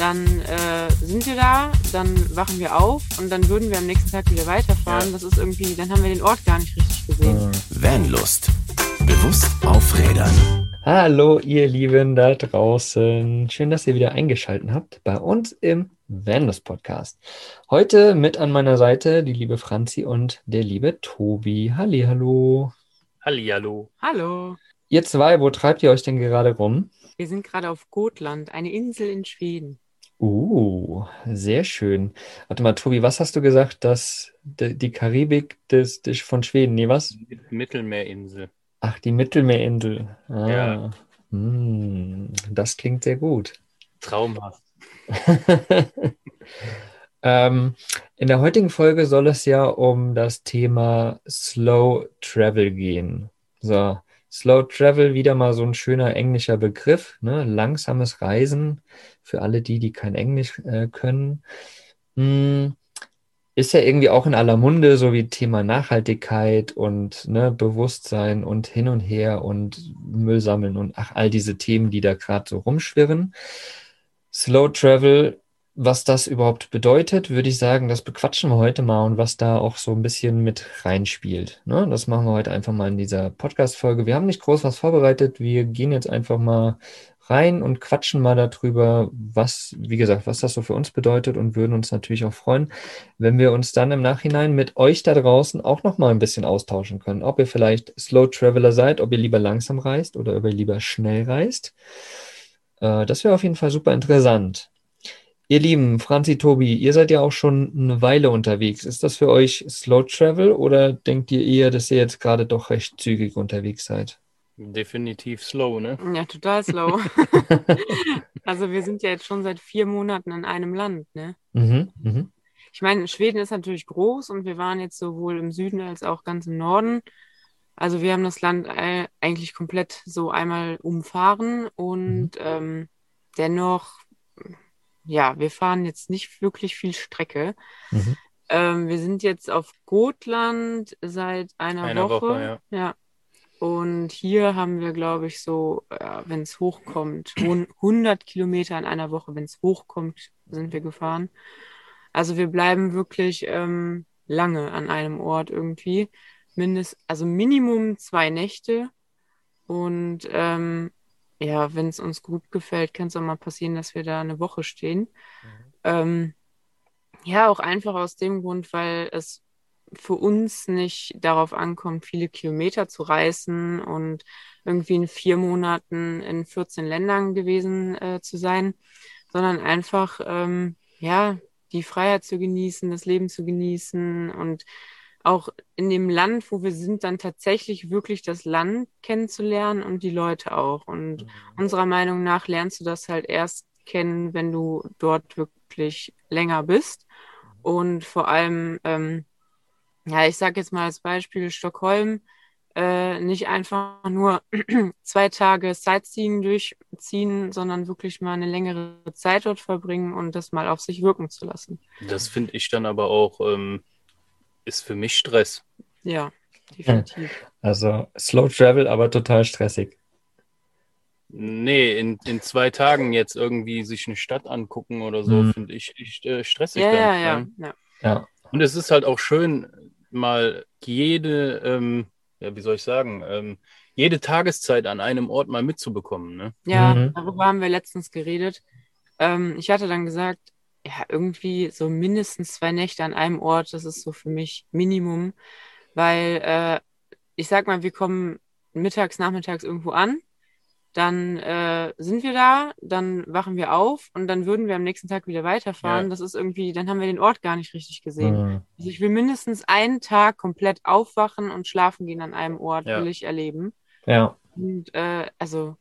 dann äh, sind wir da, dann wachen wir auf und dann würden wir am nächsten Tag wieder weiterfahren. Ja. Das ist irgendwie, dann haben wir den Ort gar nicht richtig gesehen. Vanlust. Bewusst aufrädern. Hallo, ihr Lieben da draußen. Schön, dass ihr wieder eingeschaltet habt bei uns im Vanlust Podcast. Heute mit an meiner Seite die liebe Franzi und der liebe Tobi. Halli, hallo. Halli, hallo. Hallo. Ihr zwei, wo treibt ihr euch denn gerade rum? Wir sind gerade auf Gotland, eine Insel in Schweden. Uh, sehr schön. Warte mal, Tobi, was hast du gesagt, dass die Karibik des, des von Schweden, nee, was? Mittelmeerinsel. Ach, die Mittelmeerinsel. Ah, Ja. hm, das klingt sehr gut. Traumhaft. Ähm, in der heutigen Folge soll es ja um das Thema Slow Travel gehen. So, Slow Travel, wieder mal so ein schöner englischer Begriff, ne? Langsames Reisen für alle die, die kein Englisch äh, können. Hm, ist ja irgendwie auch in aller Munde, so wie Thema Nachhaltigkeit und ne, Bewusstsein und hin und her und Müll sammeln und ach, all diese Themen, die da gerade so rumschwirren. Slow Travel, was das überhaupt bedeutet, würde ich sagen, das bequatschen wir heute mal und was da auch so ein bisschen mit reinspielt. Ne? Das machen wir heute einfach mal in dieser Podcast-Folge. Wir haben nicht groß was vorbereitet. Wir gehen jetzt einfach mal rein und quatschen mal darüber, was, wie gesagt, was das so für uns bedeutet und würden uns natürlich auch freuen, wenn wir uns dann im Nachhinein mit euch da draußen auch noch mal ein bisschen austauschen können. Ob ihr vielleicht Slow Traveler seid, ob ihr lieber langsam reist oder ob ihr lieber schnell reist. Äh, das wäre auf jeden Fall super interessant. Ihr Lieben, Franzi, Tobi, ihr seid ja auch schon eine Weile unterwegs. Ist das für euch Slow Travel oder denkt ihr eher, dass ihr jetzt gerade doch recht zügig unterwegs seid? Definitiv slow, ne? Ja, total slow. also wir sind ja jetzt schon seit vier Monaten in einem Land, ne? Mhm, mhm. Ich meine, Schweden ist natürlich groß und wir waren jetzt sowohl im Süden als auch ganz im Norden. Also wir haben das Land eigentlich komplett so einmal umfahren und ähm, dennoch, ja, wir fahren jetzt nicht wirklich viel Strecke. Mhm. Ähm, wir sind jetzt auf Gotland seit einer, Einer Woche. Woche, ja. ja. Und hier haben wir, glaube ich, so, ja, wenn es hochkommt, hun- 100 Kilometer in einer Woche, wenn es hochkommt, sind wir gefahren. Also wir bleiben wirklich ähm, lange an einem Ort irgendwie. Mindest, also Minimum zwei Nächte. Und ähm, ja, wenn es uns gut gefällt, kann es auch mal passieren, dass wir da eine Woche stehen. Ähm, ja, auch einfach aus dem Grund, weil es für uns nicht darauf ankommt, viele Kilometer zu reisen und irgendwie in vier Monaten in 14 Ländern gewesen äh, zu sein, sondern einfach, ähm, ja, die Freiheit zu genießen, das Leben zu genießen und auch in dem Land, wo wir sind, dann tatsächlich wirklich das Land kennenzulernen und die Leute auch. Und unserer Meinung nach lernst du das halt erst kennen, wenn du dort wirklich länger bist. Und vor allem, ähm, ja, ich sage jetzt mal als Beispiel Stockholm, äh, nicht einfach nur zwei Tage Sightseeing durchziehen, sondern wirklich mal eine längere Zeit dort verbringen und das mal auf sich wirken zu lassen. Das finde ich dann aber auch, ähm, ist für mich Stress. Ja, definitiv. Also Slow Travel, aber total stressig. Nee, in, in zwei Tagen jetzt irgendwie sich eine Stadt angucken oder so, Mhm. finde ich echt äh, stressig. Ja, dann, ja, ja, ja. Ja. Und es ist halt auch schön, mal jede, ähm, ja, wie soll ich sagen, ähm, jede Tageszeit an einem Ort mal mitzubekommen. Ne? Ja, Mhm. darüber haben wir letztens geredet. Ähm, ich hatte dann gesagt, ja, irgendwie so mindestens zwei Nächte an einem Ort, das ist so für mich Minimum, weil äh, ich sag mal, wir kommen mittags, nachmittags irgendwo an, dann äh, sind wir da, dann wachen wir auf und dann würden wir am nächsten Tag wieder weiterfahren. Ja. Das ist irgendwie, dann haben wir den Ort gar nicht richtig gesehen. Mhm. Also ich will mindestens einen Tag komplett aufwachen und schlafen gehen an einem Ort, Ja. will ich erleben. Ja. Und äh, also,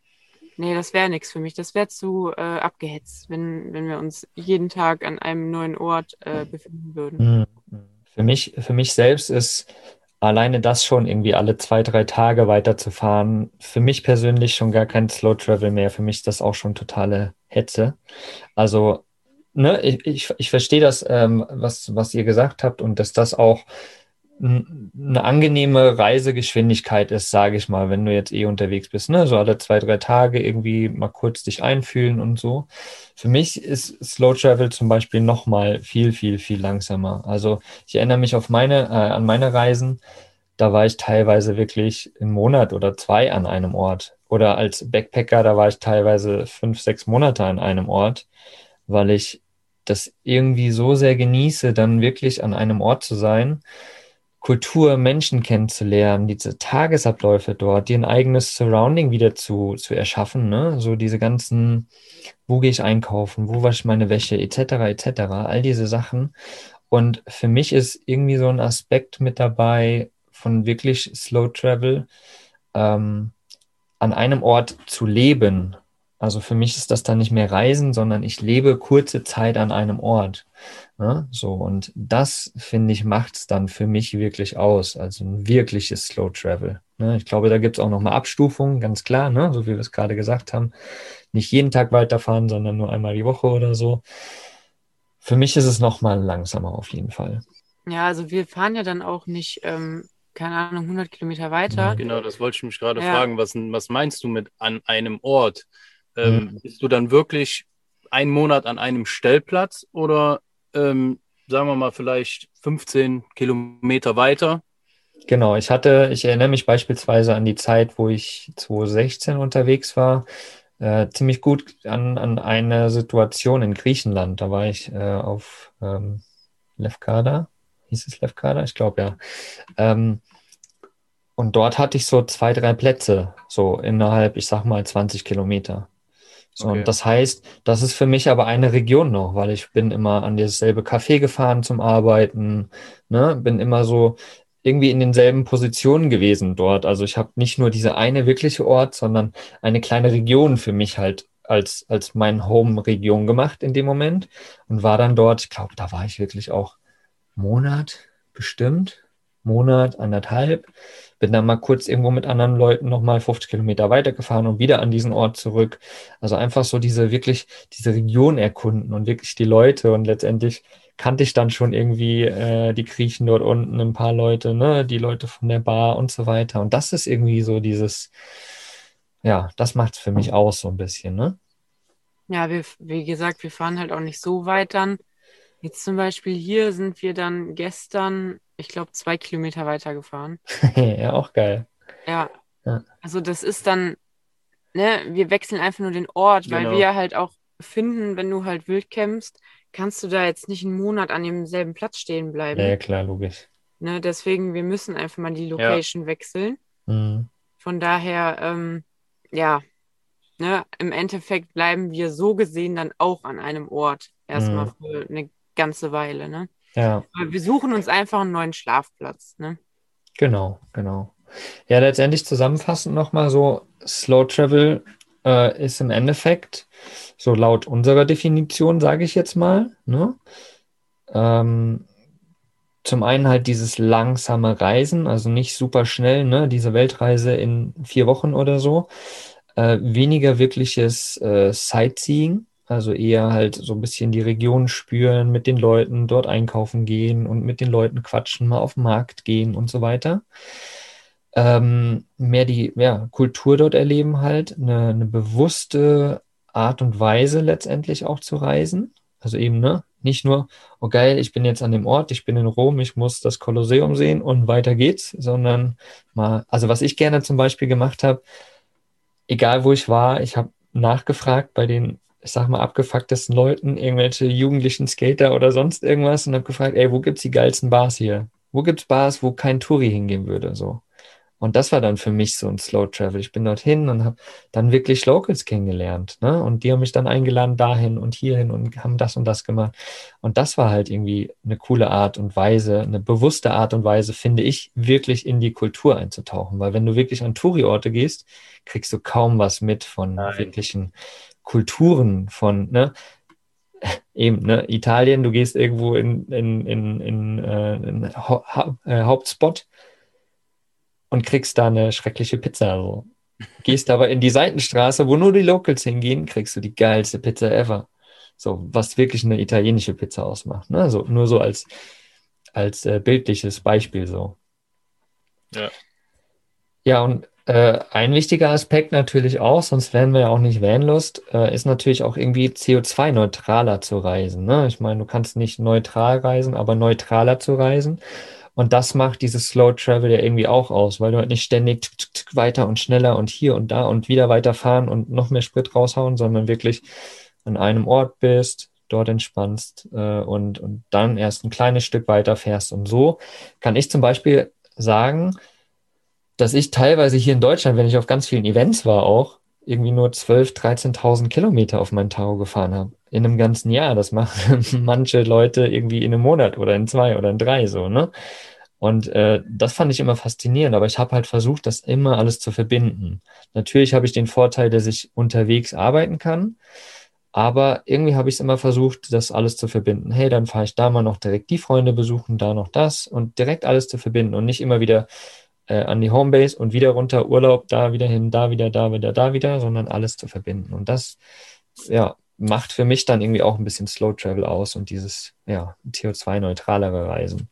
nee, das wäre nichts für mich. Das wäre zu äh, abgehetzt, wenn, wenn wir uns jeden Tag an einem neuen Ort äh, befinden würden. Mhm. Für mich, für mich selbst ist alleine das schon irgendwie alle zwei, drei Tage weiterzufahren, für mich persönlich schon gar kein Slow Travel mehr. Für mich ist das auch schon totale Hetze. Also, ne, ich, ich, ich verstehe das, ähm, was, was ihr gesagt habt und dass das auch eine angenehme Reisegeschwindigkeit ist, sage ich mal, wenn du jetzt eh unterwegs bist, ne? So alle zwei, drei Tage irgendwie mal kurz dich einfühlen und so. Für mich ist Slow Travel zum Beispiel nochmal viel, viel, viel langsamer. Also ich erinnere mich auf meine, äh, an meine Reisen, da war ich teilweise wirklich einen Monat oder zwei an einem Ort. Oder als Backpacker, da war ich teilweise fünf, sechs Monate an einem Ort, weil ich das irgendwie so sehr genieße, dann wirklich an einem Ort zu sein Kultur, Menschen kennenzulernen, diese Tagesabläufe dort, dir ein eigenes Surrounding wieder zu, zu erschaffen, ne? So diese ganzen, wo gehe ich einkaufen, wo wasche ich meine Wäsche, etc., etc., all diese Sachen. Und für mich ist irgendwie so ein Aspekt mit dabei von wirklich Slow Travel, ähm, an einem Ort zu leben. Also für mich ist das dann nicht mehr Reisen, sondern ich lebe kurze Zeit an einem Ort. Ne? So, und das, finde ich, macht es dann für mich wirklich aus. Also ein wirkliches Slow Travel. Ne? Ich glaube, da gibt es auch nochmal Abstufungen, ganz klar, ne? so wie wir es gerade gesagt haben. Nicht jeden Tag weiterfahren, sondern nur einmal die Woche oder so. Für mich ist es nochmal langsamer auf jeden Fall. Ja, also wir fahren ja dann auch nicht, ähm, keine Ahnung, 100 Kilometer weiter. Genau, das wollte ich mich gerade ja. fragen. Was, was meinst du mit an einem Ort? Ähm, mhm. Bist du dann wirklich einen Monat an einem Stellplatz oder ähm, sagen wir mal, vielleicht 15 Kilometer weiter. Genau, ich hatte, ich erinnere mich beispielsweise an die Zeit, wo ich 2016 unterwegs war, äh, ziemlich gut an, an eine Situation in Griechenland. Da war ich äh, auf ähm, Lefkada, hieß es Lefkada? Ich glaube ja. Ähm, und dort hatte ich so zwei, drei Plätze, so innerhalb, ich sag mal, 20 Kilometer. Okay. Und das heißt, das ist für mich aber eine Region noch, weil ich bin immer an dasselbe Café gefahren zum Arbeiten, ne, bin immer so irgendwie in denselben Positionen gewesen dort. Also ich habe nicht nur diese eine wirkliche Ort, sondern eine kleine Region für mich halt als, als mein Home-Region gemacht in dem Moment und war dann dort, ich glaube, da war ich wirklich auch Monat bestimmt, Monat, anderthalb bin dann mal kurz irgendwo mit anderen Leuten nochmal 50 Kilometer weitergefahren und wieder an diesen Ort zurück. Also einfach so diese wirklich, diese Region erkunden und wirklich die Leute und letztendlich kannte ich dann schon irgendwie äh, die Griechen dort unten, ein paar Leute, ne, die Leute von der Bar und so weiter. Und das ist irgendwie so dieses, ja, das macht es für mich aus so ein bisschen, ne? Ja, wir, wie gesagt, wir fahren halt auch nicht so weit dann. Jetzt zum Beispiel hier sind wir dann gestern ich glaube, zwei Kilometer weiter gefahren. ja, auch geil. Ja. ja. Also das ist dann, ne, wir wechseln einfach nur den Ort, genau. weil wir halt auch finden, wenn du halt wild campst, kannst du da jetzt nicht einen Monat an demselben Platz stehen bleiben. Ja, klar, logisch. Ne, deswegen, wir müssen einfach mal die Location ja. wechseln. Mhm. Von daher, ähm, ja, ne, im Endeffekt bleiben wir so gesehen dann auch an einem Ort erstmal mhm. für eine ganze Weile, ne? Ja. Wir suchen uns einfach einen neuen Schlafplatz. Ne? Genau, genau. Ja, letztendlich zusammenfassend nochmal so, Slow Travel äh, ist im Endeffekt, so laut unserer Definition, sage ich jetzt mal, ne? Ähm, zum einen halt dieses langsame Reisen, also nicht super schnell, ne? Diese Weltreise in vier Wochen oder so. Äh, weniger wirkliches äh, Sightseeing, also eher halt so ein bisschen die Region spüren, mit den Leuten dort einkaufen gehen und mit den Leuten quatschen, mal auf den Markt gehen und so weiter. Ähm, mehr die ja, Kultur dort erleben halt, eine, eine bewusste Art und Weise letztendlich auch zu reisen. Also eben, ne, nicht nur, oh geil, ich bin jetzt an dem Ort, ich bin in Rom, ich muss das Kolosseum sehen und weiter geht's, sondern mal, also was ich gerne zum Beispiel gemacht habe, egal wo ich war, ich habe nachgefragt bei den ich sag mal, abgefucktesten Leuten, irgendwelche jugendlichen Skater oder sonst irgendwas und habe gefragt, ey, wo gibt's die geilsten Bars hier? Wo gibt's Bars, wo kein Touri hingehen würde? So. Und das war dann für mich so ein Slow Travel. Ich bin dorthin und habe dann wirklich Locals kennengelernt. Ne? Und die haben mich dann eingeladen dahin und hierhin und haben das und das gemacht. Und das war halt irgendwie eine coole Art und Weise, eine bewusste Art und Weise, finde ich, wirklich in die Kultur einzutauchen. Weil wenn du wirklich an Touri-Orte gehst, kriegst du kaum was mit von Nein. wirklichen Kulturen von, ne? Eben, ne? Italien, du gehst irgendwo in, in, in, in, äh, in ha ha äh, Hauptspot und kriegst da eine schreckliche Pizza. So. Gehst aber in die Seitenstraße, wo nur die Locals hingehen, kriegst du die geilste Pizza ever. So, was wirklich eine italienische Pizza ausmacht. Ne? So, nur so als, als äh, bildliches Beispiel so. Ja. Ja, und äh, ein wichtiger Aspekt natürlich auch, sonst wären wir ja auch nicht Vanlust, äh, ist natürlich auch irgendwie CO2-neutraler zu reisen. Ne? Ich meine, du kannst nicht neutral reisen, aber neutraler zu reisen. Und das macht dieses Slow Travel ja irgendwie auch aus, weil du halt nicht ständig weiter und schneller und hier und da und wieder weiterfahren und noch mehr Sprit raushauen, sondern wirklich an einem Ort bist, dort entspannst äh, und, und dann erst ein kleines Stück weiter fährst. Und so kann ich zum Beispiel sagen, dass ich teilweise hier in Deutschland, wenn ich auf ganz vielen Events war, auch irgendwie nur 12.000, 13.000 Kilometer auf mein Taro gefahren habe. In einem ganzen Jahr. Das machen manche Leute irgendwie in einem Monat oder in zwei oder in drei so, ne? Und äh, das fand ich immer faszinierend, aber ich habe halt versucht, das immer alles zu verbinden. Natürlich habe ich den Vorteil, dass ich unterwegs arbeiten kann, aber irgendwie habe ich es immer versucht, das alles zu verbinden. Hey, dann fahre ich da mal noch direkt die Freunde besuchen, da noch das und direkt alles zu verbinden und nicht immer wieder äh, an die Homebase und wieder runter, Urlaub, da wieder hin, da wieder, da wieder, da wieder, sondern alles zu verbinden. Und das, ja, macht für mich dann irgendwie auch ein bisschen Slow Travel aus und dieses, ja, CO2-neutralere Reisen.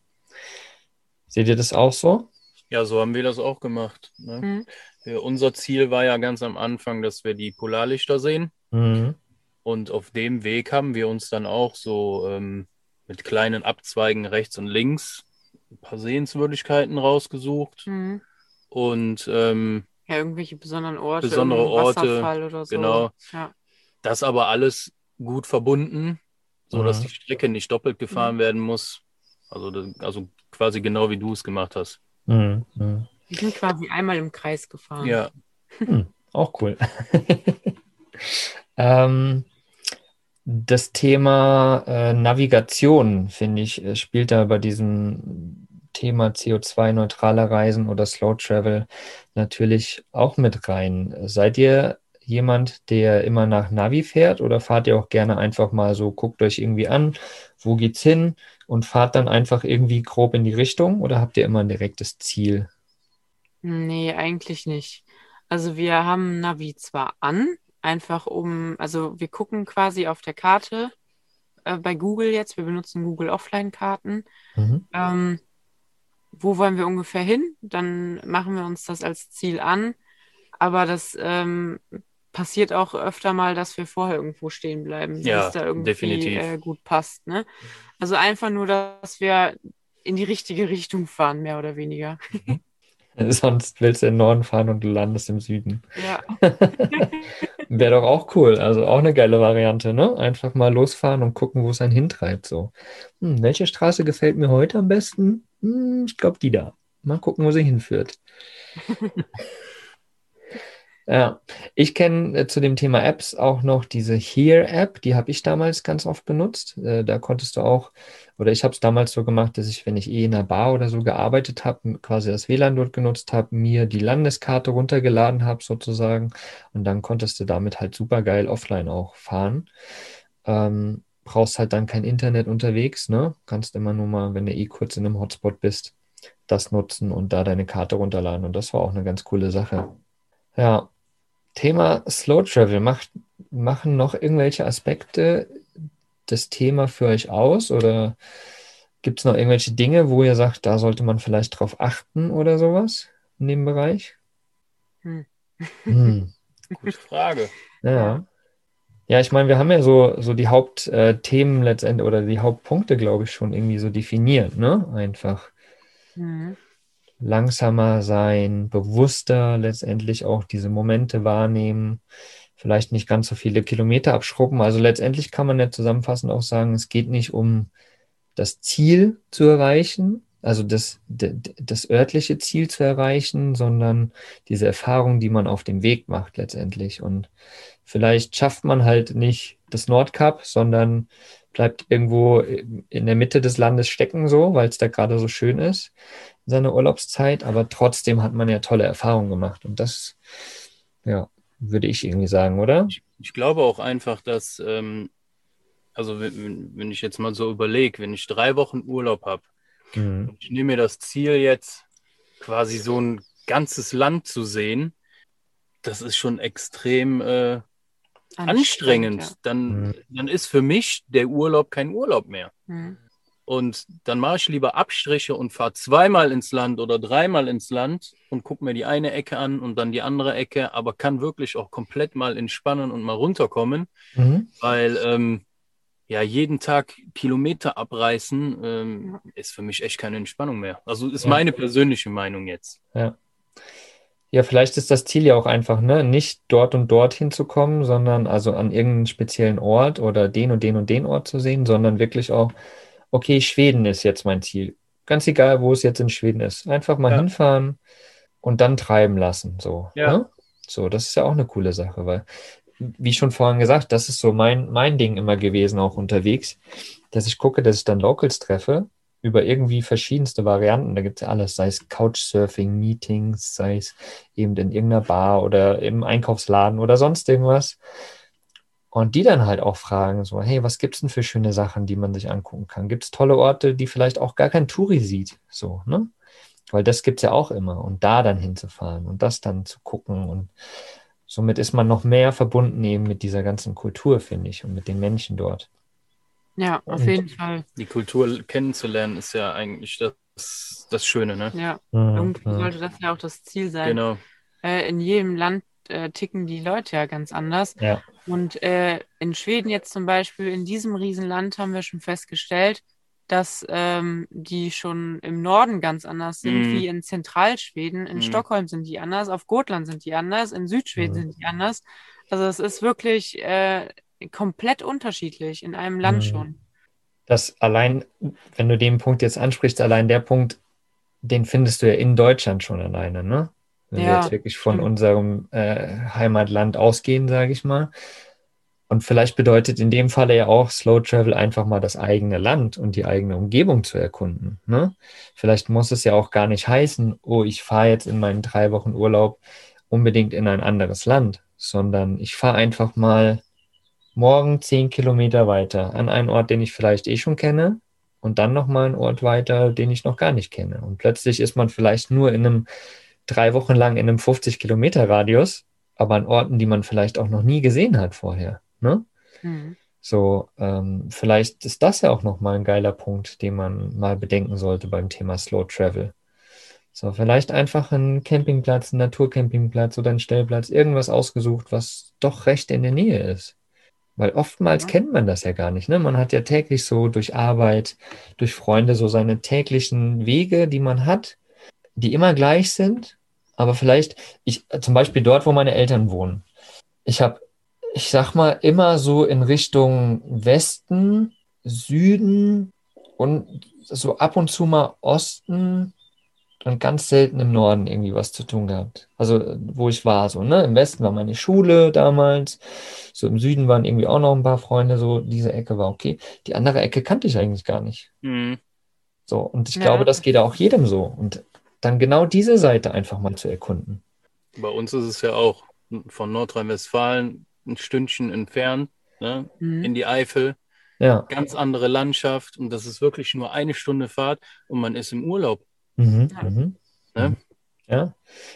Seht ihr das auch so? Ja, so haben wir das auch gemacht. Ne? Mhm. Ja, unser Ziel war ja ganz am Anfang, dass wir die Polarlichter sehen. Mhm. Und auf dem Weg haben wir uns dann auch so ähm, mit kleinen Abzweigen rechts und links ein paar Sehenswürdigkeiten rausgesucht. Mhm. Und ähm, ja, irgendwelche besonderen Orte, besondere Orte, oder so. Genau. Ja. Das aber alles gut verbunden, sodass mhm. die Strecke nicht doppelt gefahren mhm. werden muss. Also, das, also quasi genau wie du es gemacht hast. Mhm. mhm. Wir sind quasi einmal im Kreis gefahren. Ja. Hm, auch cool. ähm, das Thema äh, Navigation, finde ich, äh, spielt da bei diesem Thema CO2-neutraler Reisen oder Slow Travel natürlich auch mit rein. Seid ihr jemand, der immer nach Navi fährt oder fahrt ihr auch gerne einfach mal so, guckt euch irgendwie an, wo geht's hin und fahrt dann einfach irgendwie grob in die Richtung oder habt ihr immer ein direktes Ziel? Nee, eigentlich nicht. Also wir haben Navi zwar an, einfach um, also wir gucken quasi auf der Karte äh, bei Google jetzt, wir benutzen Google Offline-Karten. Mhm. Ähm, wo wollen wir ungefähr hin? Dann machen wir uns das als Ziel an. Aber das ähm, passiert auch öfter mal, dass wir vorher irgendwo stehen bleiben, ja, es da irgendwie äh, gut passt. Ne? Also einfach nur, dass wir in die richtige Richtung fahren, mehr oder weniger. Mhm. Sonst willst du in den Norden fahren und du landest im Süden. Ja. Wäre doch auch cool. Also auch eine geile Variante, ne? Einfach mal losfahren und gucken, wo es einen hintreibt. So. Hm, welche Straße gefällt mir heute am besten? Hm, ich glaube, die da. Mal gucken, wo sie hinführt. Ja, ich kenne äh, zu dem Thema Apps auch noch diese Here-App, die habe ich damals ganz oft benutzt. Äh, da konntest du auch, oder ich habe es damals so gemacht, dass ich, wenn ich eh in einer Bar oder so gearbeitet habe, quasi das WLAN dort genutzt habe, mir die Landeskarte runtergeladen habe sozusagen und dann konntest du damit halt super geil offline auch fahren. Ähm, brauchst halt dann kein Internet unterwegs, ne? Kannst immer nur mal, wenn du eh kurz in einem Hotspot bist, das nutzen und da deine Karte runterladen und das war auch eine ganz coole Sache. Ja, Thema Slow Travel, macht, machen noch irgendwelche Aspekte das Thema für euch aus oder gibt es noch irgendwelche Dinge, wo ihr sagt, da sollte man vielleicht drauf achten oder sowas in dem Bereich? Hm. Hm. Gute Frage. Ja. Ja, ich meine, wir haben ja so, so die Hauptthemen letztendlich oder die Hauptpunkte, glaube ich, schon irgendwie so definiert, ne? Einfach. Mhm langsamer sein, bewusster letztendlich auch diese Momente wahrnehmen, vielleicht nicht ganz so viele Kilometer abschrubben. Also letztendlich kann man ja zusammenfassend auch sagen, es geht nicht um das Ziel zu erreichen, also das, das örtliche Ziel zu erreichen, sondern diese Erfahrung, die man auf dem Weg macht letztendlich. Und vielleicht schafft man halt nicht das Nordkap, sondern bleibt irgendwo in der Mitte des Landes stecken, so, weil es da gerade so schön ist seine Urlaubszeit, aber trotzdem hat man ja tolle Erfahrungen gemacht. Und das, ja, würde ich irgendwie sagen, oder? Ich, ich glaube auch einfach, dass, ähm, also wenn, wenn, ich jetzt mal so überlege, wenn ich drei Wochen Urlaub habe, mhm. ich nehme mir das Ziel jetzt, quasi so ein ganzes Land zu sehen, das ist schon extrem äh, anstrengend. anstrengend. Ja. Dann, mhm. dann ist für mich der Urlaub kein Urlaub mehr. Mhm. Und dann mache ich lieber Abstriche und fahre zweimal ins Land oder dreimal ins Land und gucke mir die eine Ecke an und dann die andere Ecke, aber kann wirklich auch komplett mal entspannen und mal runterkommen, mhm. weil ähm, ja jeden Tag Kilometer abreißen ähm, ist für mich echt keine Entspannung mehr. Also ist ja. meine persönliche Meinung jetzt. Ja. Ja, vielleicht ist das Ziel ja auch einfach, ne, nicht dort und dort hinzukommen, sondern also an irgendeinen speziellen Ort oder den und den und den Ort zu sehen, sondern wirklich auch okay, Schweden ist jetzt mein Ziel. Ganz egal, wo es jetzt in Schweden ist. Einfach mal ja. hinfahren und dann treiben lassen. So, ja. Ne? so, das ist ja auch eine coole Sache, weil, wie schon vorhin gesagt, das ist so mein, mein Ding immer gewesen, auch unterwegs, dass ich gucke, dass ich dann Locals treffe über irgendwie verschiedenste Varianten. Da gibt es ja alles, sei es Couchsurfing, Meetings, sei es eben in irgendeiner Bar oder im Einkaufsladen oder sonst irgendwas. Und die dann halt auch fragen, so, hey, was gibt es denn für schöne Sachen, die man sich angucken kann? Gibt es tolle Orte, die vielleicht auch gar kein Touri sieht? So, ne? Weil das gibt es ja auch immer. Und da dann hinzufahren und das dann zu gucken. Und somit ist man noch mehr verbunden eben mit dieser ganzen Kultur, finde ich, und mit den Menschen dort. Ja, auf und jeden Fall. Die Kultur kennenzulernen ist ja eigentlich das, das Schöne, ne? Ja, mhm. irgendwie sollte das ja auch das Ziel sein. Genau. Äh, in jedem Land äh, ticken die Leute ja ganz anders. Ja. Und äh, in Schweden jetzt zum Beispiel, in diesem Riesenland haben wir schon festgestellt, dass ähm, die schon im Norden ganz anders sind, mm. wie in Zentralschweden. In mm. Stockholm sind die anders, auf Gotland sind die anders, in Südschweden mm. sind die anders. Also es ist wirklich äh, komplett unterschiedlich in einem Land mhm. schon. Das allein, wenn du den Punkt jetzt ansprichst, allein der Punkt, den findest du ja in Deutschland schon alleine, ne? Wenn ja, wir jetzt wirklich von unserem äh, Heimatland ausgehen, sage ich mal. Und vielleicht bedeutet in dem Falle ja auch Slow Travel einfach mal das eigene Land und die eigene Umgebung zu erkunden. Ne? Vielleicht muss es ja auch gar nicht heißen, oh, ich fahre jetzt in meinen drei Wochen Urlaub unbedingt in ein anderes Land, sondern ich fahre einfach mal morgen zehn Kilometer weiter an einen Ort, den ich vielleicht eh schon kenne und dann nochmal einen Ort weiter, den ich noch gar nicht kenne. Und plötzlich ist man vielleicht nur in einem drei Wochen lang in einem 50 Kilometer Radius, aber an Orten, die man vielleicht auch noch nie gesehen hat vorher. Ne? Mhm. So, ähm, vielleicht ist das ja auch nochmal ein geiler Punkt, den man mal bedenken sollte beim Thema Slow Travel. So, vielleicht einfach einen Campingplatz, einen Naturcampingplatz oder einen Stellplatz, irgendwas ausgesucht, was doch recht in der Nähe ist. Weil oftmals ja. kennt man das ja gar nicht. Ne? Man hat ja täglich so durch Arbeit, durch Freunde so seine täglichen Wege, die man hat, die immer gleich sind aber vielleicht, ich, zum Beispiel dort, wo meine Eltern wohnen. Ich habe, ich sag mal, immer so in Richtung Westen, Süden und so ab und zu mal Osten und ganz selten im Norden irgendwie was zu tun gehabt. Also, wo ich war, so, ne? Im Westen war meine Schule damals. So im Süden waren irgendwie auch noch ein paar Freunde, so diese Ecke war okay. Die andere Ecke kannte ich eigentlich gar nicht. Mhm. So, und ich ja. glaube, das geht auch jedem so. Und dann genau diese Seite einfach mal zu erkunden. Bei uns ist es ja auch von Nordrhein-Westfalen ein Stündchen entfernt, ne, mhm. in die Eifel. Ja. Ganz andere Landschaft und das ist wirklich nur eine Stunde Fahrt und man ist im Urlaub. Mhm. Mhm. Ne? Ja.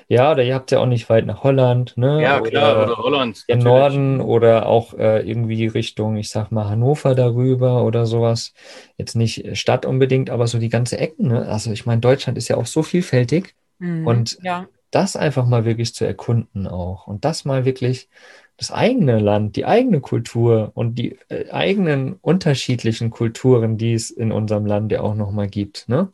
Ja, oder ihr habt ja auch nicht weit nach Holland, ne? Ja, klar, oder, oder Holland. Im Norden oder auch äh, irgendwie Richtung, ich sag mal, Hannover darüber oder sowas. Jetzt nicht Stadt unbedingt, aber so die ganze Ecken, ne? Also ich meine, Deutschland ist ja auch so vielfältig mhm, und ja. das einfach mal wirklich zu erkunden auch und das mal wirklich das eigene Land, die eigene Kultur und die äh, eigenen unterschiedlichen Kulturen, die es in unserem Land ja auch nochmal gibt, ne?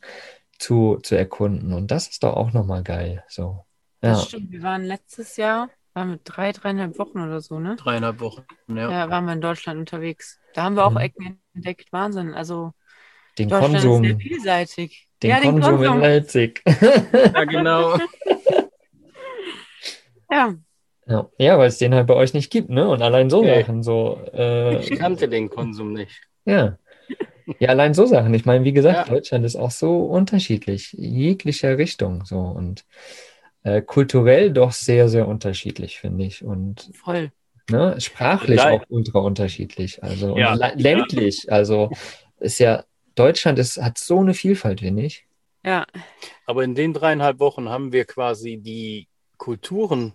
Zu, zu erkunden. Und das ist doch auch nochmal geil. So. Ja. Das stimmt. Wir waren letztes Jahr, waren wir drei, dreieinhalb Wochen oder so, ne? Dreieinhalb Wochen, ja. Ja, waren wir in Deutschland unterwegs. Da haben wir auch mhm. Ecken entdeckt. Wahnsinn. Also den Konsum. Ist sehr vielseitig. Den, ja, Konsum, den Konsum in Leipzig. ja, genau. ja. Ja, ja weil es den halt bei euch nicht gibt, ne? Und allein so okay. Sachen so. Äh, ich kannte den Konsum nicht. Ja. Ja, allein so Sachen. Ich meine, wie gesagt, ja. Deutschland ist auch so unterschiedlich, jeglicher Richtung so und äh, kulturell doch sehr, sehr unterschiedlich, finde ich. Und voll. Ne, sprachlich auch ultra unterschiedlich. Also ja. ländlich. Ja. Also ist ja, Deutschland ist, hat so eine Vielfalt, finde ich. Ja. Aber in den dreieinhalb Wochen haben wir quasi die Kulturen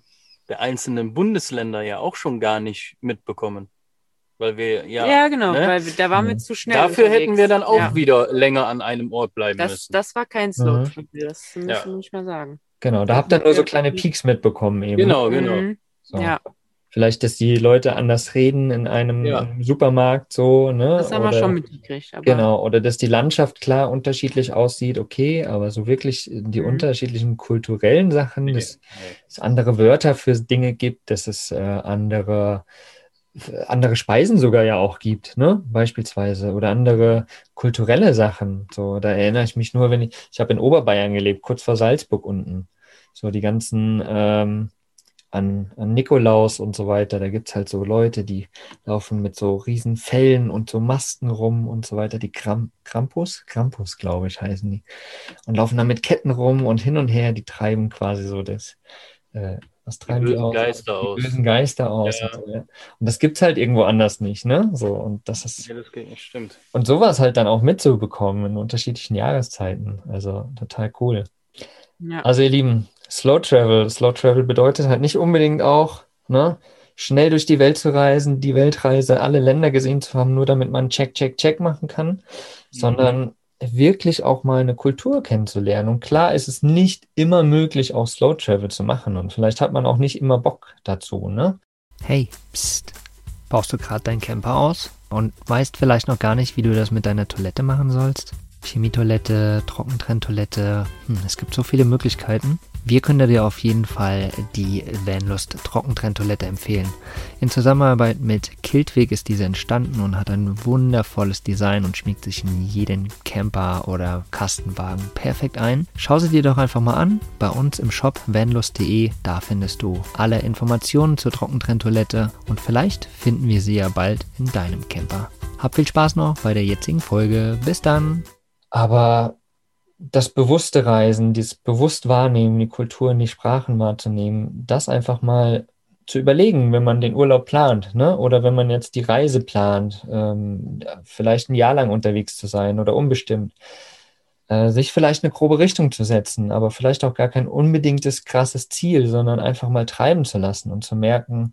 der einzelnen Bundesländer ja auch schon gar nicht mitbekommen weil wir ja. Ja, genau, ne? weil wir- da waren wir Mhm. zu schnell. Dafür unterwegs. hätten wir dann auch ja. wieder länger an einem Ort bleiben Das, müssen. das war kein Slow Mhm. Das müssen Ja. wir nicht mehr sagen. Genau, da habt ihr nur so kleine Peaks mitbekommen eben. genau, genau. Mhm. So. Ja, Vielleicht, dass die Leute anders reden in einem, Ja. Supermarkt so, ne? das haben wir Oder- schon mitgekriegt. Aber Genau, oder dass die Landschaft klar unterschiedlich aussieht, okay, aber so wirklich die Mhm. unterschiedlichen kulturellen Sachen, Nee, dass es andere Wörter für Dinge gibt, dass es äh, andere, andere Speisen sogar ja auch gibt, ne? Beispielsweise, oder andere kulturelle Sachen. So, da erinnere ich mich nur, wenn ich, ich habe in Oberbayern gelebt, kurz vor Salzburg unten. So die ganzen ähm, an, an Nikolaus und so weiter, da gibt's halt so Leute, die laufen mit so riesen Fellen und so Masten rum und so weiter. Die Kram Krampus? Krampus, glaube ich, heißen die. Und laufen da mit Ketten rum und hin und her, die treiben quasi so das, äh, was treiben die, bösen aus? Geister die aus. bösen Geister aus. Ja. Und, so, ja. und das gibt's halt irgendwo anders nicht, ne? So, und das ist, Nee, das geht nicht, stimmt. und sowas halt dann auch mitzubekommen in unterschiedlichen Jahreszeiten. Also total cool. ja. Also ihr Lieben, Slow Travel. Slow Travel bedeutet halt nicht unbedingt auch, ne, schnell durch die Welt zu reisen, die Weltreise, alle Länder gesehen zu haben, nur damit man Check, Check, Check machen kann, sondern wirklich auch mal eine Kultur kennenzulernen. Und klar ist es nicht immer möglich, auch Slow Travel zu machen. Und vielleicht hat man auch nicht immer Bock dazu, ne? Hey, psst. Baust du gerade deinen Camper aus und weißt vielleicht noch gar nicht, wie du das mit deiner Toilette machen sollst? Chemietoilette, Trockentrenntoilette, hm, es gibt so viele Möglichkeiten. Wir können dir auf jeden Fall die Vanlust Trockentrenntoilette empfehlen. In Zusammenarbeit mit Kiltweg ist diese entstanden und hat ein wundervolles Design und schmiegt sich in jeden Camper oder Kastenwagen perfekt ein. Schau sie dir doch einfach mal an bei uns im Shop vanlust.de. Da findest du alle Informationen zur Trockentrenntoilette und vielleicht finden wir sie ja bald in deinem Camper. Hab viel Spaß noch bei der jetzigen Folge. Bis dann! Aber das bewusste Reisen, dieses bewusst wahrnehmen, die Kulturen, die Sprachen wahrzunehmen, das einfach mal zu überlegen, wenn man den Urlaub plant, ne? Oder wenn man jetzt die Reise plant, ähm, vielleicht ein Jahr lang unterwegs zu sein oder unbestimmt, äh, sich vielleicht eine grobe Richtung zu setzen, aber vielleicht auch gar kein unbedingtes krasses Ziel, sondern einfach mal treiben zu lassen und zu merken,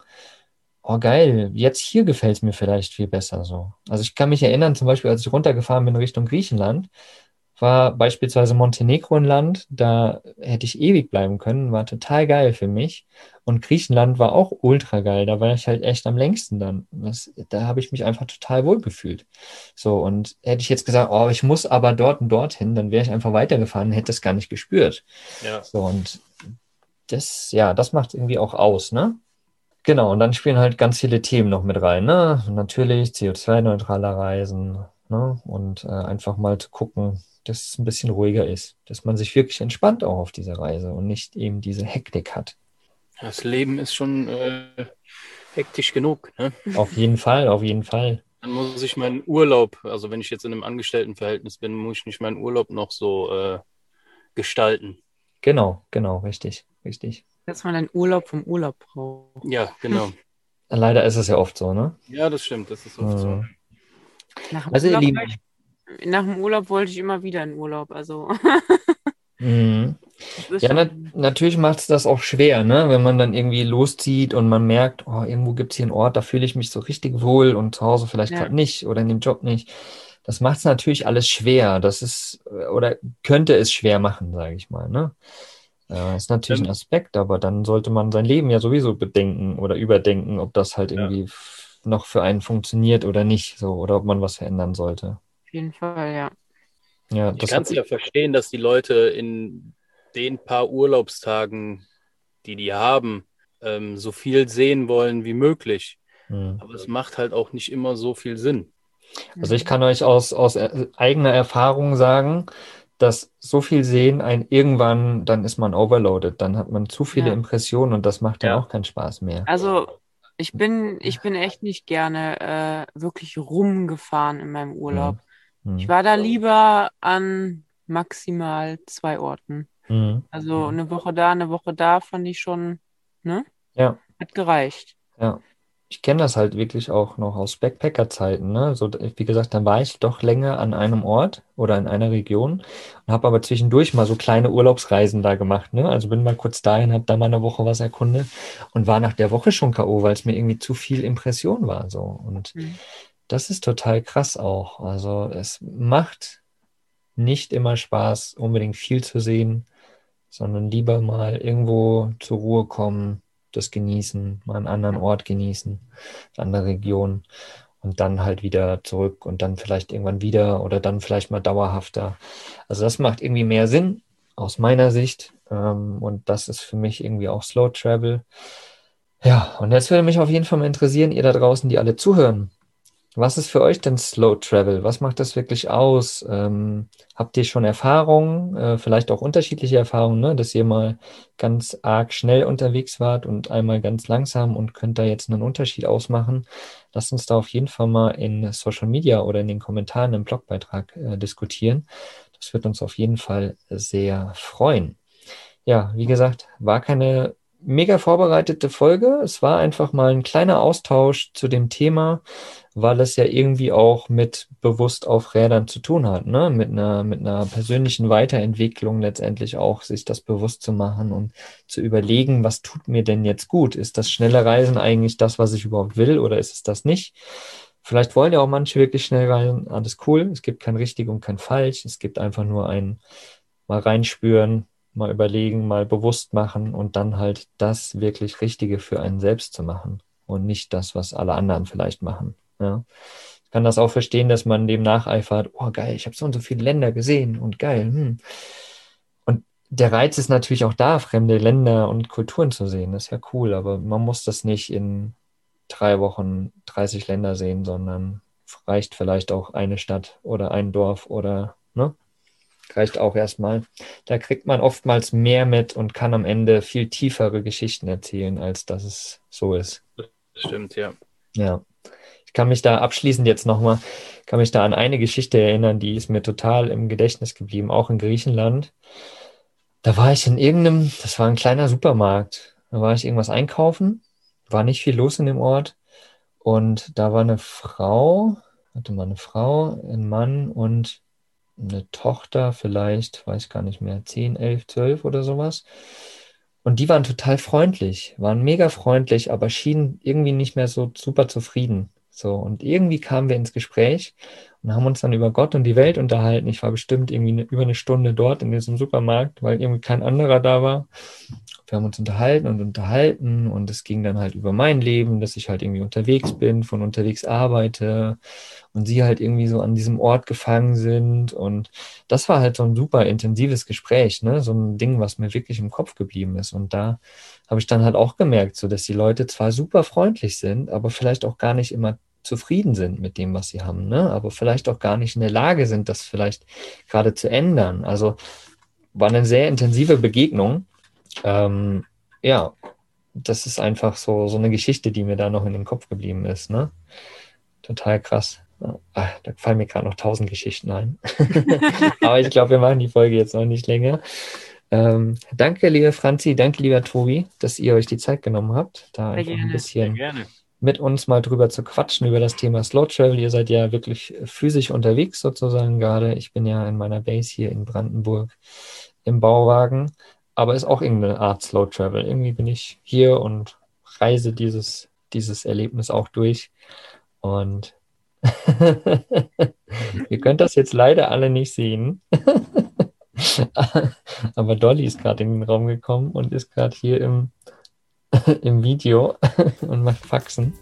oh geil, jetzt hier gefällt es mir vielleicht viel besser so. Also ich kann mich erinnern, zum Beispiel, als ich runtergefahren bin Richtung Griechenland, war beispielsweise Montenegro ein Land, da hätte ich ewig bleiben können, war total geil für mich. Und Griechenland war auch ultra geil, da war ich halt echt am längsten dann. Das, da habe ich mich einfach total wohl gefühlt. So, und hätte ich jetzt gesagt, oh, ich muss aber dort und dorthin, dann wäre ich einfach weitergefahren hätte es gar nicht gespürt. Ja. So, und das, ja, das macht irgendwie auch aus, ne? Genau, und dann spielen halt ganz viele Themen noch mit rein, ne? Natürlich CO2-neutraler Reisen, ne? Und äh, einfach mal zu gucken, dass es ein bisschen ruhiger ist, dass man sich wirklich entspannt auch auf dieser Reise und nicht eben diese Hektik hat. Das Leben ist schon äh, hektisch genug. Ne? Auf jeden Fall, auf jeden Fall. Dann muss ich meinen Urlaub, also wenn ich jetzt in einem Angestelltenverhältnis bin, muss ich nicht meinen Urlaub noch so äh, gestalten. Genau, genau, richtig, richtig. Dass man einen Urlaub vom Urlaub braucht. Ja, genau. Leider ist es ja oft so, ne? Ja, das stimmt. Das ist oft so. Mhm. Nach dem, Also ihr Urlaub, Lieben, wollte ich- nach dem Urlaub wollte ich immer wieder in Urlaub. Also, mhm. Ja, na, schon- natürlich macht es das auch schwer, ne? Wenn man dann irgendwie loszieht und man merkt, oh, irgendwo gibt es hier einen Ort, da fühle ich mich so richtig wohl und zu Hause vielleicht Ja. gerade nicht oder in dem Job nicht. Das macht es natürlich alles schwer. Das ist, äh, oder könnte es schwer machen, sage ich mal, ne? Äh, ist natürlich Ähm. ein Aspekt, aber dann sollte man sein Leben ja sowieso bedenken oder überdenken, ob das halt Ja. irgendwie f- noch für einen funktioniert oder nicht, so, oder ob man was verändern sollte. Auf jeden Fall, ja. Ja, Ich das kann es ja verstehen, dass die Leute in den paar Urlaubstagen, die die haben, ähm, so viel sehen wollen wie möglich. Hm. Aber es macht halt auch nicht immer so viel Sinn. Also ich kann euch aus, aus eigener Erfahrung sagen, dass so viel sehen ein irgendwann, dann ist man overloaded, dann hat man zu viele Ja. Impressionen und das macht dann Ja. auch keinen Spaß mehr. Also, ich bin, ich bin echt nicht gerne äh, wirklich rumgefahren in meinem Urlaub. Ich war da lieber an maximal zwei Orten. Hm. Also eine Woche da, eine Woche da fand ich schon, ne? Ja. Hat gereicht. Ja. ich kenne das halt wirklich auch noch aus Backpacker-Zeiten. Ne? So, wie gesagt, dann war ich doch länger an einem Ort oder in einer Region und habe aber zwischendurch mal so kleine Urlaubsreisen da gemacht. Ne? Also bin mal kurz dahin, habe da mal eine Woche was erkundet und war nach der Woche schon K.O., weil es mir irgendwie zu viel Impression war. So. Und mhm. Das ist total krass auch. Also es macht nicht immer Spaß, unbedingt viel zu sehen, sondern lieber mal irgendwo zur Ruhe kommen, das genießen, mal einen anderen Ort genießen, eine andere Region und dann halt wieder zurück und dann vielleicht irgendwann wieder oder dann vielleicht mal dauerhafter. Also das macht irgendwie mehr Sinn aus meiner Sicht ähm, und das ist für mich irgendwie auch Slow Travel. Ja, und jetzt würde mich auf jeden Fall mal interessieren, ihr da draußen, die alle zuhören. Was ist für euch denn Slow Travel? Was macht das wirklich aus? Ähm, habt ihr schon Erfahrungen, äh, vielleicht auch unterschiedliche Erfahrungen, ne? dass ihr mal ganz arg schnell unterwegs wart und einmal ganz langsam und könnt da jetzt einen Unterschied ausmachen? Lasst uns da auf jeden Fall mal in Social Media oder in den Kommentaren im Blogbeitrag äh, diskutieren. Das wird uns auf jeden Fall sehr freuen. Ja, wie gesagt, war keine mega vorbereitete Folge. Es war einfach mal ein kleiner Austausch zu dem Thema weil es ja irgendwie auch mit bewusst auf Rädern zu tun hat, ne? Mit einer, mit einer persönlichen Weiterentwicklung letztendlich auch, sich das bewusst zu machen und zu überlegen, was tut mir denn jetzt gut? Ist das schnelle Reisen eigentlich das, was ich überhaupt will oder ist es das nicht? Vielleicht wollen ja auch manche wirklich schnell reisen, alles cool. Es gibt kein richtig und kein falsch. Es gibt einfach nur ein mal reinspüren, mal überlegen, mal bewusst machen und dann halt das wirklich Richtige für einen selbst zu machen und nicht das, was alle anderen vielleicht machen. Ja. Ich kann das auch verstehen, dass man dem nacheifert, oh geil, ich habe so und so viele Länder gesehen und geil. Hm. Und der Reiz ist natürlich auch da, fremde Länder und Kulturen zu sehen. Das ist ja cool, aber man muss das nicht in drei Wochen 30 Länder sehen, sondern reicht vielleicht auch eine Stadt oder ein Dorf oder, ne? Reicht auch erstmal. Da kriegt man oftmals mehr mit und kann am Ende viel tiefere Geschichten erzählen, als dass es so ist. Stimmt, ja. Ja. Ich kann mich da abschließend jetzt nochmal, kann mich da an eine Geschichte erinnern, die ist mir total im Gedächtnis geblieben, auch in Griechenland. Da war ich in irgendeinem, das war ein kleiner Supermarkt. Da war ich irgendwas einkaufen, war nicht viel los in dem Ort. Und da war eine Frau, hatte mal eine Frau, ein Mann und eine Tochter, vielleicht, weiß gar nicht mehr, 10, 11, 12 oder sowas. Und die waren total freundlich, waren mega freundlich, aber schienen irgendwie nicht mehr so super zufrieden. So, und irgendwie kamen wir ins Gespräch und haben uns dann über Gott und die Welt unterhalten. Ich war bestimmt irgendwie eine, über eine Stunde dort in diesem Supermarkt, weil irgendwie kein anderer da war. Wir haben uns unterhalten und unterhalten und es ging dann halt über mein Leben, dass ich halt irgendwie unterwegs bin, von unterwegs arbeite und sie halt irgendwie so an diesem Ort gefangen sind. Und das war halt so ein super intensives Gespräch, ne? So ein Ding, was mir wirklich im Kopf geblieben ist. Und da habe ich dann halt auch gemerkt, so dass die Leute zwar super freundlich sind, aber vielleicht auch gar nicht immer zufrieden sind mit dem, was sie haben, ne? aber vielleicht auch gar nicht in der Lage sind, das vielleicht gerade zu ändern. Also war eine sehr intensive Begegnung. Ähm, ja, das ist einfach so, so eine Geschichte, die mir da noch in den Kopf geblieben ist. Ne? Total krass. Ach, da fallen mir gerade noch tausend Geschichten ein. aber ich glaube, wir machen die Folge jetzt noch nicht länger. Ähm, danke, liebe Franzi, danke, lieber Tobi, dass ihr euch die Zeit genommen habt, da einfach ein bisschen mit uns mal drüber zu quatschen über das Thema Slow Travel. Ihr seid ja wirklich physisch unterwegs sozusagen gerade. Ich bin ja in meiner Base hier in Brandenburg im Bauwagen, aber ist auch irgendeine Art Slow Travel. Irgendwie bin ich hier und reise dieses, dieses Erlebnis auch durch. Und ihr könnt das jetzt leider alle nicht sehen. aber Dolly ist gerade in den Raum gekommen und ist gerade hier im im Video und macht Faxen.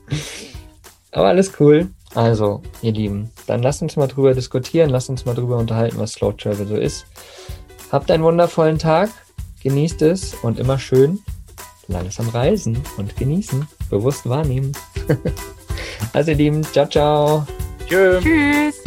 Aber alles cool. Also, ihr Lieben, dann lasst uns mal drüber diskutieren, lasst uns mal drüber unterhalten, was Slow Travel so ist. Habt einen wundervollen Tag, genießt es und immer schön langsam reisen und genießen, bewusst wahrnehmen. also, ihr Lieben, ciao, ciao. Tschö. Tschüss.